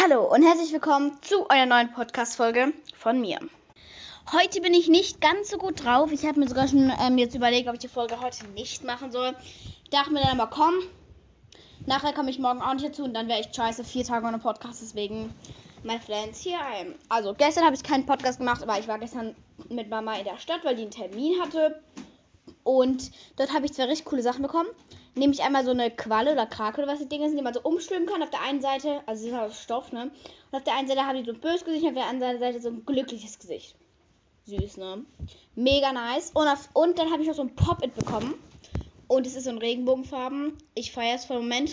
Hallo und herzlich willkommen zu einer neuen Podcast-Folge von mir. Heute bin ich nicht ganz so gut drauf. Ich habe mir sogar schon ähm, jetzt überlegt, ob ich die Folge heute nicht machen soll. Ich dachte mir dann aber, komm, nachher komme ich morgen auch nicht dazu und dann wäre ich scheiße, vier Tage ohne Podcast. Deswegen, my friends, hier ein. Also, gestern habe ich keinen Podcast gemacht, aber ich war gestern mit Mama in der Stadt, weil die einen Termin hatte. Und dort habe ich zwei richtig coole Sachen bekommen. Nämlich einmal so eine Qualle oder Krake oder was die Dinge sind, die man so umschwimmen kann. Auf der einen Seite, also sie ist aus Stoff, ne? Und auf der einen Seite haben die so ein böses Gesicht, auf der anderen Seite so ein glückliches Gesicht. Süß, ne? Mega nice. Und, auf, und dann habe ich noch so ein Pop-It bekommen. Und es ist so in Regenbogenfarben. Ich feiere es für den Moment.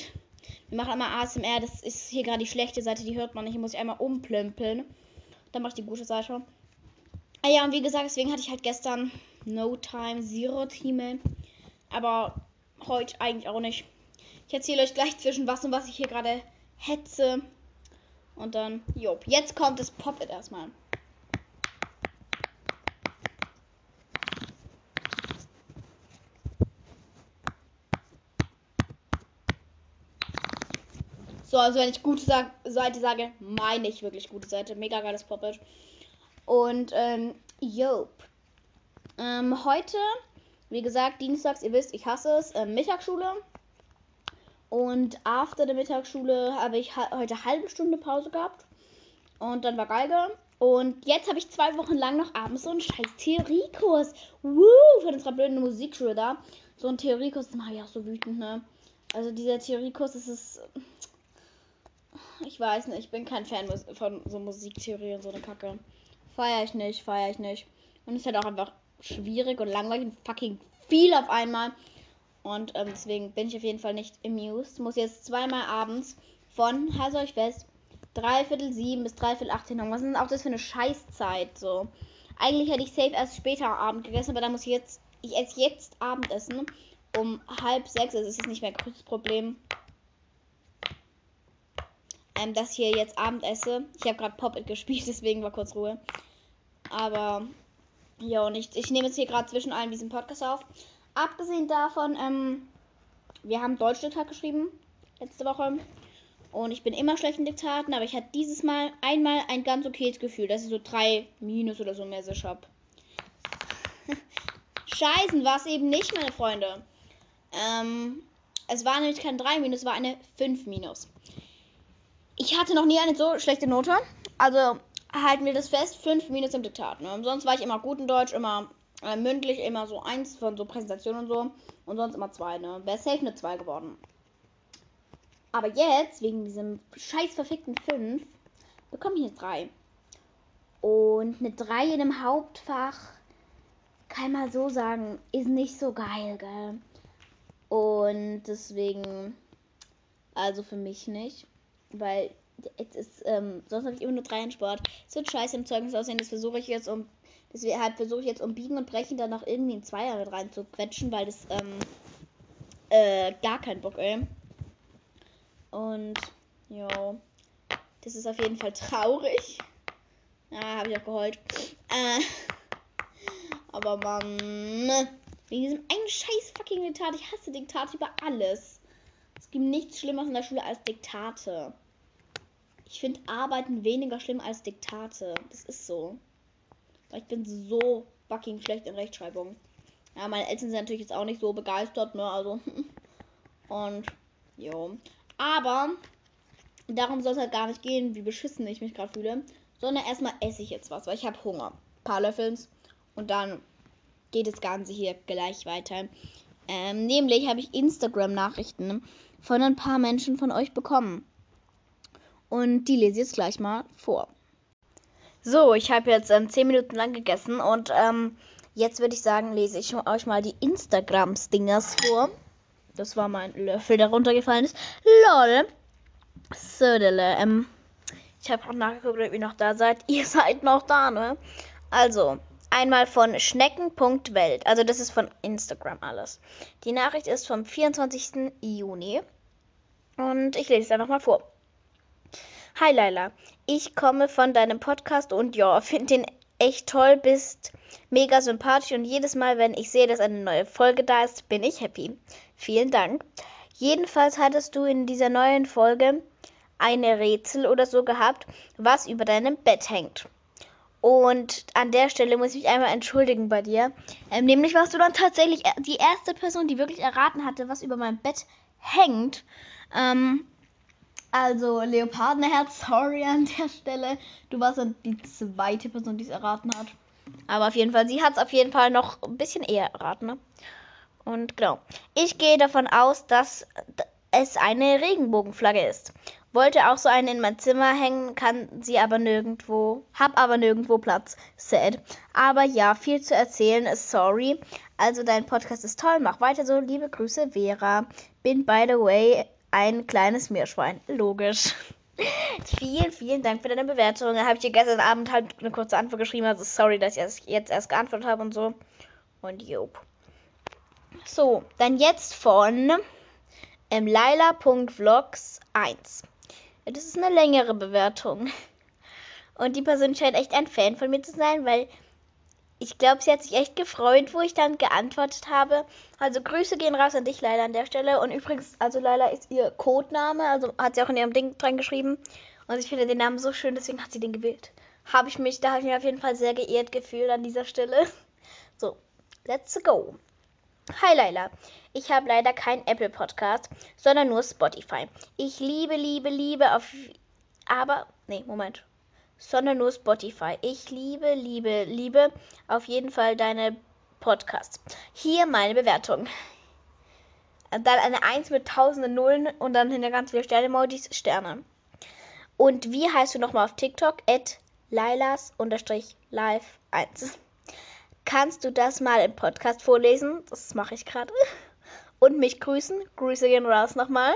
Wir machen einmal ASMR. Das ist hier gerade die schlechte Seite, die hört man nicht. Hier muss ich einmal umplümpeln. Dann mache ich die gute Seite. Ah ja, und wie gesagt, deswegen hatte ich halt gestern No Time Zero Team. Aber heute eigentlich auch nicht. Ich erzähle euch gleich zwischen was und was ich hier gerade hetze. Und dann, jo, jetzt kommt das Pop-It erstmal. So, also wenn ich gute Seite sage, meine ich wirklich gute Seite. Mega geiles Pop-It. Und, ähm, jo. Ähm, heute wie gesagt, dienstags, ihr wisst, ich hasse es, äh, Mittagsschule. Und after der Mittagsschule habe ich ha heute halbe Stunde Pause gehabt. Und dann war Geige. Und jetzt habe ich zwei Wochen lang noch abends so einen scheiß Theoriekurs. Woo! Von unserer blöden Musikschule da. So ein Theoriekurs, das mache ich auch so wütend, ne? Also dieser Theoriekurs, das ist. Ich weiß nicht, ich bin kein Fan von so Musiktheorie und so eine Kacke. Feier ich nicht, feier ich nicht. Und es halt auch einfach schwierig und langweilig und fucking viel auf einmal. Und ähm, deswegen bin ich auf jeden Fall nicht amused. Muss jetzt zweimal abends von, haltet euch fest, dreiviertel sieben bis dreiviertel acht hin. Was ist denn auch das für eine Scheißzeit? So. Eigentlich hätte ich safe erst später Abend gegessen, aber dann muss ich jetzt, ich esse jetzt Abendessen um halb sechs. Also ist es nicht mehr größtes Problem, ähm, dass ich hier jetzt Abend esse. Ich habe gerade Pop-It gespielt, deswegen war kurz Ruhe. Aber ja, und ich, nehme jetzt hier gerade zwischen allen diesen Podcast auf. Abgesehen davon, ähm, wir haben Deutsch-Diktat geschrieben letzte Woche. Und ich bin immer schlecht in Diktaten, aber ich hatte dieses Mal einmal ein ganz okayes Gefühl, dass ich so drei Minus oder so mäßig habe. Scheißen war es eben nicht, meine Freunde. Ähm, es war nämlich kein 3 Minus, es war eine 5 Minus. Ich hatte noch nie eine so schlechte Note. Also halten wir das fest, 5 Minus im Diktat. Ne? Sonst war ich immer gut in Deutsch, immer äh, mündlich, immer so eins von so Präsentationen und so. Und sonst immer zwei, ne? Wäre safe eine 2 geworden. Aber jetzt, wegen diesem scheiß verfickten 5, bekomme ich eine 3. Und eine 3 in einem Hauptfach, kann man so sagen, ist nicht so geil, gell? Und deswegen, also für mich nicht. Weil jetzt ist, ähm, sonst habe ich immer nur drei in Sport. Es wird scheiße im Zeugnis aussehen, das versuche ich jetzt um, deshalb versuche ich jetzt um Biegen und Brechen dann noch irgendwie ein Zweier mit rein zu quetschen, weil das, ähm, äh, gar kein Bock, ey. Und, jo, das ist auf jeden Fall traurig. Ja, habe ich auch geheult. Äh, aber man, wegen diesem einen scheiß fucking Diktat, ich hasse Diktate über alles. Es gibt nichts Schlimmeres in der Schule als Diktate. Ich finde Arbeiten weniger schlimm als Diktate. Das ist so. Ich bin so fucking schlecht in Rechtschreibung. Ja, meine Eltern sind natürlich jetzt auch nicht so begeistert, ne? Also. Und, jo. Aber darum soll es halt gar nicht gehen, wie beschissen ich mich gerade fühle. Sondern erstmal esse ich jetzt was, weil ich habe Hunger. Ein paar Löffels. Und dann geht das Ganze hier gleich weiter. Ähm, nämlich habe ich Instagram-Nachrichten von ein paar Menschen von euch bekommen. Und die lese ich jetzt gleich mal vor. So, ich habe jetzt ähm, 10 Minuten lang gegessen und ähm, jetzt würde ich sagen, lese ich euch mal die Instagram-Stingers vor. Das war mein Löffel, der runtergefallen ist. LOL. Södele. Ähm, ich habe auch nachgeguckt, ob ihr noch da seid. Ihr seid noch da, ne? Also, einmal von schnecken.welt. Also, das ist von Instagram alles. Die Nachricht ist vom 24. Juni. Und ich lese es einfach mal vor. Hi Laila, ich komme von deinem Podcast und ja, finde den echt toll, bist mega sympathisch und jedes Mal, wenn ich sehe, dass eine neue Folge da ist, bin ich happy. Vielen Dank. Jedenfalls hattest du in dieser neuen Folge eine Rätsel oder so gehabt, was über deinem Bett hängt. Und an der Stelle muss ich mich einmal entschuldigen bei dir. Ähm, nämlich warst du dann tatsächlich die erste Person, die wirklich erraten hatte, was über meinem Bett hängt. Ähm, also Leopardenherz, sorry an der Stelle. Du warst dann die zweite Person, die es erraten hat. Aber auf jeden Fall, sie hat es auf jeden Fall noch ein bisschen eher erraten. Ne? Und genau. Ich gehe davon aus, dass es eine Regenbogenflagge ist. Wollte auch so eine in mein Zimmer hängen, kann sie aber nirgendwo, hab aber nirgendwo Platz. Sad. Aber ja, viel zu erzählen, sorry. Also dein Podcast ist toll, mach weiter so. Liebe Grüße, Vera. Bin by the way ein kleines Meerschwein. Logisch. vielen, vielen Dank für deine Bewertung. Da habe ich dir gestern Abend halt eine kurze Antwort geschrieben. Also sorry, dass ich jetzt erst geantwortet habe und so. Und jop. So, dann jetzt von ähm, Laila.vlogs 1. Das ist eine längere Bewertung. Und die Person scheint echt ein Fan von mir zu sein, weil ich glaube, sie hat sich echt gefreut, wo ich dann geantwortet habe. Also Grüße gehen raus an dich, Leila, an der Stelle. Und übrigens, also Leila ist ihr Codename, also hat sie auch in ihrem Ding dran geschrieben. Und ich finde den Namen so schön, deswegen hat sie den gewählt. Habe ich mich, da habe ich mich auf jeden Fall sehr geehrt gefühlt an dieser Stelle. So, let's go. Hi Leila, ich habe leider keinen Apple Podcast, sondern nur Spotify. Ich liebe, liebe, liebe auf. Aber. Nee, Moment. Sondern nur Spotify. Ich liebe, liebe, liebe auf jeden Fall deine Podcasts. Hier meine Bewertung. Dann eine 1 mit tausenden Nullen und dann hinter ganz viele Sterne-Emojis, Sterne. Und wie heißt du nochmal auf TikTok? At Lilas-Live 1. Kannst du das mal im Podcast vorlesen? Das mache ich gerade. Und mich grüßen. Grüße gehen raus nochmal.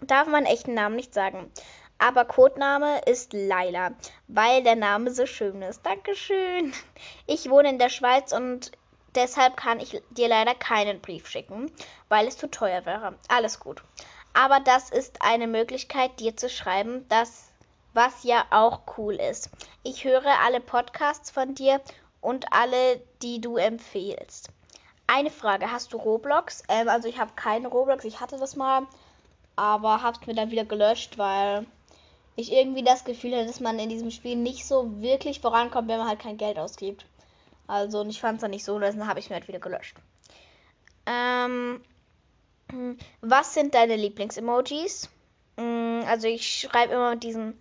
Darf man echten Namen nicht sagen. Aber Codename ist Laila, weil der Name so schön ist. Dankeschön. Ich wohne in der Schweiz und deshalb kann ich dir leider keinen Brief schicken, weil es zu teuer wäre. Alles gut. Aber das ist eine Möglichkeit, dir zu schreiben, das, was ja auch cool ist. Ich höre alle Podcasts von dir und alle, die du empfehlst. Eine Frage, hast du Roblox? Ähm, also ich habe keine Roblox, ich hatte das mal, aber habe es mir dann wieder gelöscht, weil ich irgendwie das Gefühl hatte, dass man in diesem Spiel nicht so wirklich vorankommt, wenn man halt kein Geld ausgibt. Also und ich fand es dann nicht so, dann habe ich mir halt wieder gelöscht. Ähm, was sind deine Lieblings-Emojis? Mm, also ich schreibe immer mit diesen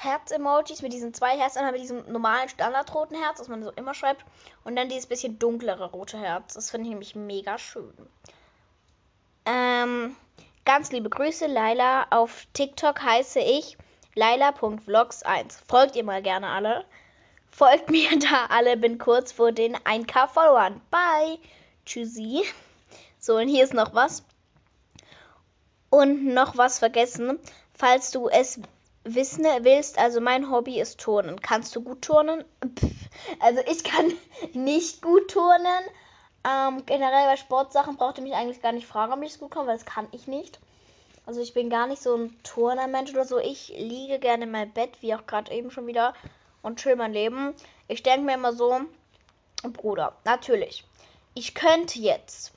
Herz-Emojis mit diesen zwei Herzen, einmal mit diesem normalen standardroten Herz, was man so immer schreibt, und dann dieses bisschen dunklere rote Herz. Das finde ich nämlich mega schön. Ähm, ganz liebe Grüße, Laila. Auf TikTok heiße ich laila.vlogs1. Folgt ihr mal gerne alle. Folgt mir da alle, bin kurz vor den 1K Followern. Bye. Tschüssi. So, und hier ist noch was. Und noch was vergessen. Falls du es wissen willst, also mein Hobby ist Turnen. Kannst du gut turnen? Pff, also ich kann nicht gut turnen. Ähm, generell bei Sportsachen braucht ihr mich eigentlich gar nicht fragen, ob ich es gut kann, weil das kann ich nicht. Also ich bin gar nicht so ein Turnermensch oder so. Ich liege gerne in meinem Bett, wie auch gerade eben schon wieder, und chill mein Leben. Ich denke mir immer so, Bruder, natürlich. Ich könnte jetzt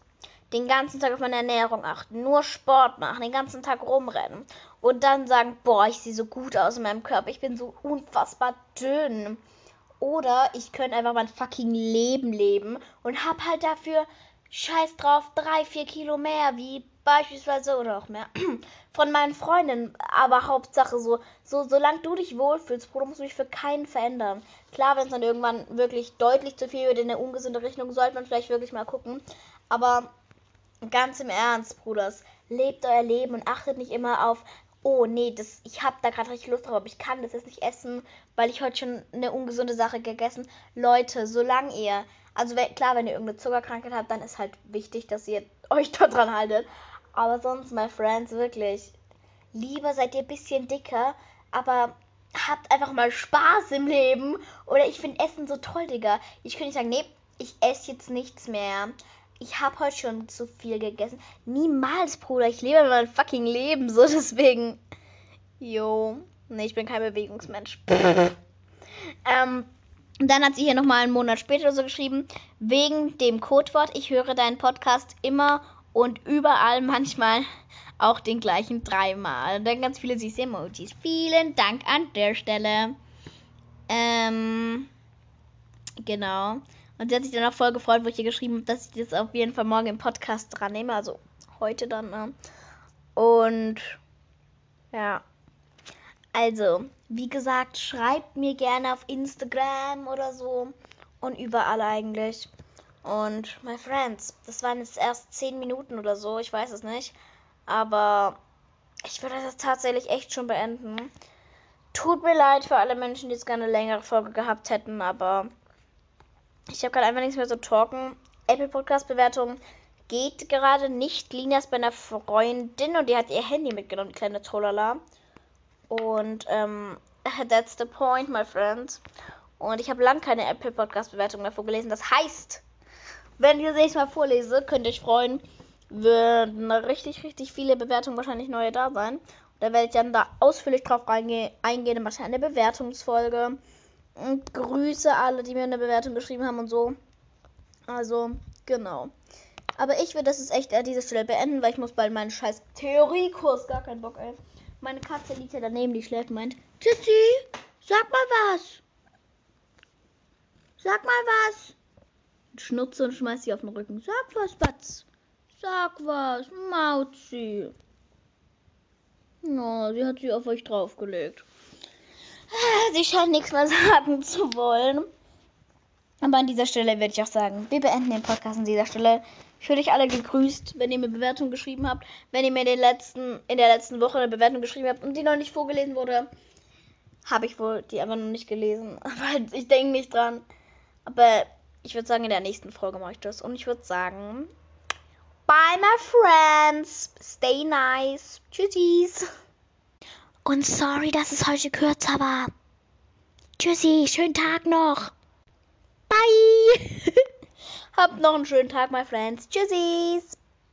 den ganzen Tag auf meine Ernährung achten, nur Sport machen, den ganzen Tag rumrennen und dann sagen, boah, ich sehe so gut aus in meinem Körper, ich bin so unfassbar dünn. Oder ich könnte einfach mein fucking Leben leben und hab halt dafür scheiß drauf drei, vier Kilo mehr, wie beispielsweise oder auch mehr von meinen Freundinnen. Aber Hauptsache so, so solange du dich wohlfühlst, Bruder, musst du dich für keinen verändern. Klar, wenn es dann irgendwann wirklich deutlich zu viel wird in eine ungesunde Richtung, sollte man vielleicht wirklich mal gucken. Aber Ganz im Ernst, Bruders. Lebt euer Leben und achtet nicht immer auf, oh nee, das, ich habe da gerade richtig Lust drauf, aber ich kann das jetzt nicht essen, weil ich heute schon eine ungesunde Sache gegessen. Leute, solange ihr, also klar, wenn ihr irgendeine Zuckerkrankheit habt, dann ist halt wichtig, dass ihr euch daran haltet. Aber sonst, my friends, wirklich, lieber seid ihr ein bisschen dicker, aber habt einfach mal Spaß im Leben. Oder ich finde Essen so toll, Digga. Ich könnte nicht sagen, nee, ich esse jetzt nichts mehr ich habe heute schon zu viel gegessen. Niemals, Bruder. Ich lebe mein fucking Leben so, deswegen. Jo. Nee, ich bin kein Bewegungsmensch. ähm, dann hat sie hier nochmal einen Monat später so geschrieben, wegen dem Codewort, ich höre deinen Podcast immer und überall manchmal auch den gleichen dreimal. Und dann ganz viele süße Emojis. Vielen Dank an der Stelle. Ähm, genau. Und sie hat sich dann auch voll gefreut, wo ich ihr geschrieben habe, dass ich das auf jeden Fall morgen im Podcast dran nehme. Also heute dann. Ne? Und ja. Also, wie gesagt, schreibt mir gerne auf Instagram oder so. Und überall eigentlich. Und my friends, das waren jetzt erst 10 Minuten oder so, ich weiß es nicht. Aber ich würde das tatsächlich echt schon beenden. Tut mir leid für alle Menschen, die jetzt gerne eine längere Folge gehabt hätten, aber ich habe gerade einfach nichts mehr zu talken. Apple Podcast Bewertung geht gerade nicht. Lina ist bei einer Freundin und die hat ihr Handy mitgenommen, die kleine Trollala. Und ähm, that's the point, my friends. Und ich habe lang keine Apple Podcast Bewertung mehr vorgelesen. Das heißt, wenn ich das nächste Mal vorlese, könnt ihr euch freuen, würden richtig, richtig viele Bewertungen wahrscheinlich neue da sein. Und da werde ich dann da ausführlich drauf eingehen, eingehen wahrscheinlich eine Bewertungsfolge. Und grüße alle, die mir eine Bewertung geschrieben haben und so. Also, genau. Aber ich würde das jetzt echt an dieser Stelle beenden, weil ich muss bald meinen scheiß Theoriekurs. Gar keinen Bock, ey. Meine Katze liegt ja daneben, die schläft meint. Tschüssi, sag mal was. Sag mal was schnutze und schmeiß sie auf den Rücken. Sag was, Batz. Sag was, Mauzi. No, sie hat sie auf euch draufgelegt. Sie scheint nichts mehr sagen zu wollen. Aber an dieser Stelle werde ich auch sagen, wir beenden den Podcast an dieser Stelle. Ich würde euch alle gegrüßt, wenn ihr mir Bewertung geschrieben habt. Wenn ihr mir in, den letzten, in der letzten Woche eine Bewertung geschrieben habt und die noch nicht vorgelesen wurde, habe ich wohl die einfach noch nicht gelesen. Aber ich denke nicht dran. Aber ich würde sagen, in der nächsten Folge mache ich das. Und ich würde sagen, bye my friends. Stay nice. Tschüssis. Und sorry, dass es heute kürzer war. Tschüssi, schönen Tag noch. Bye. Habt noch einen schönen Tag, my friends. Tschüssis.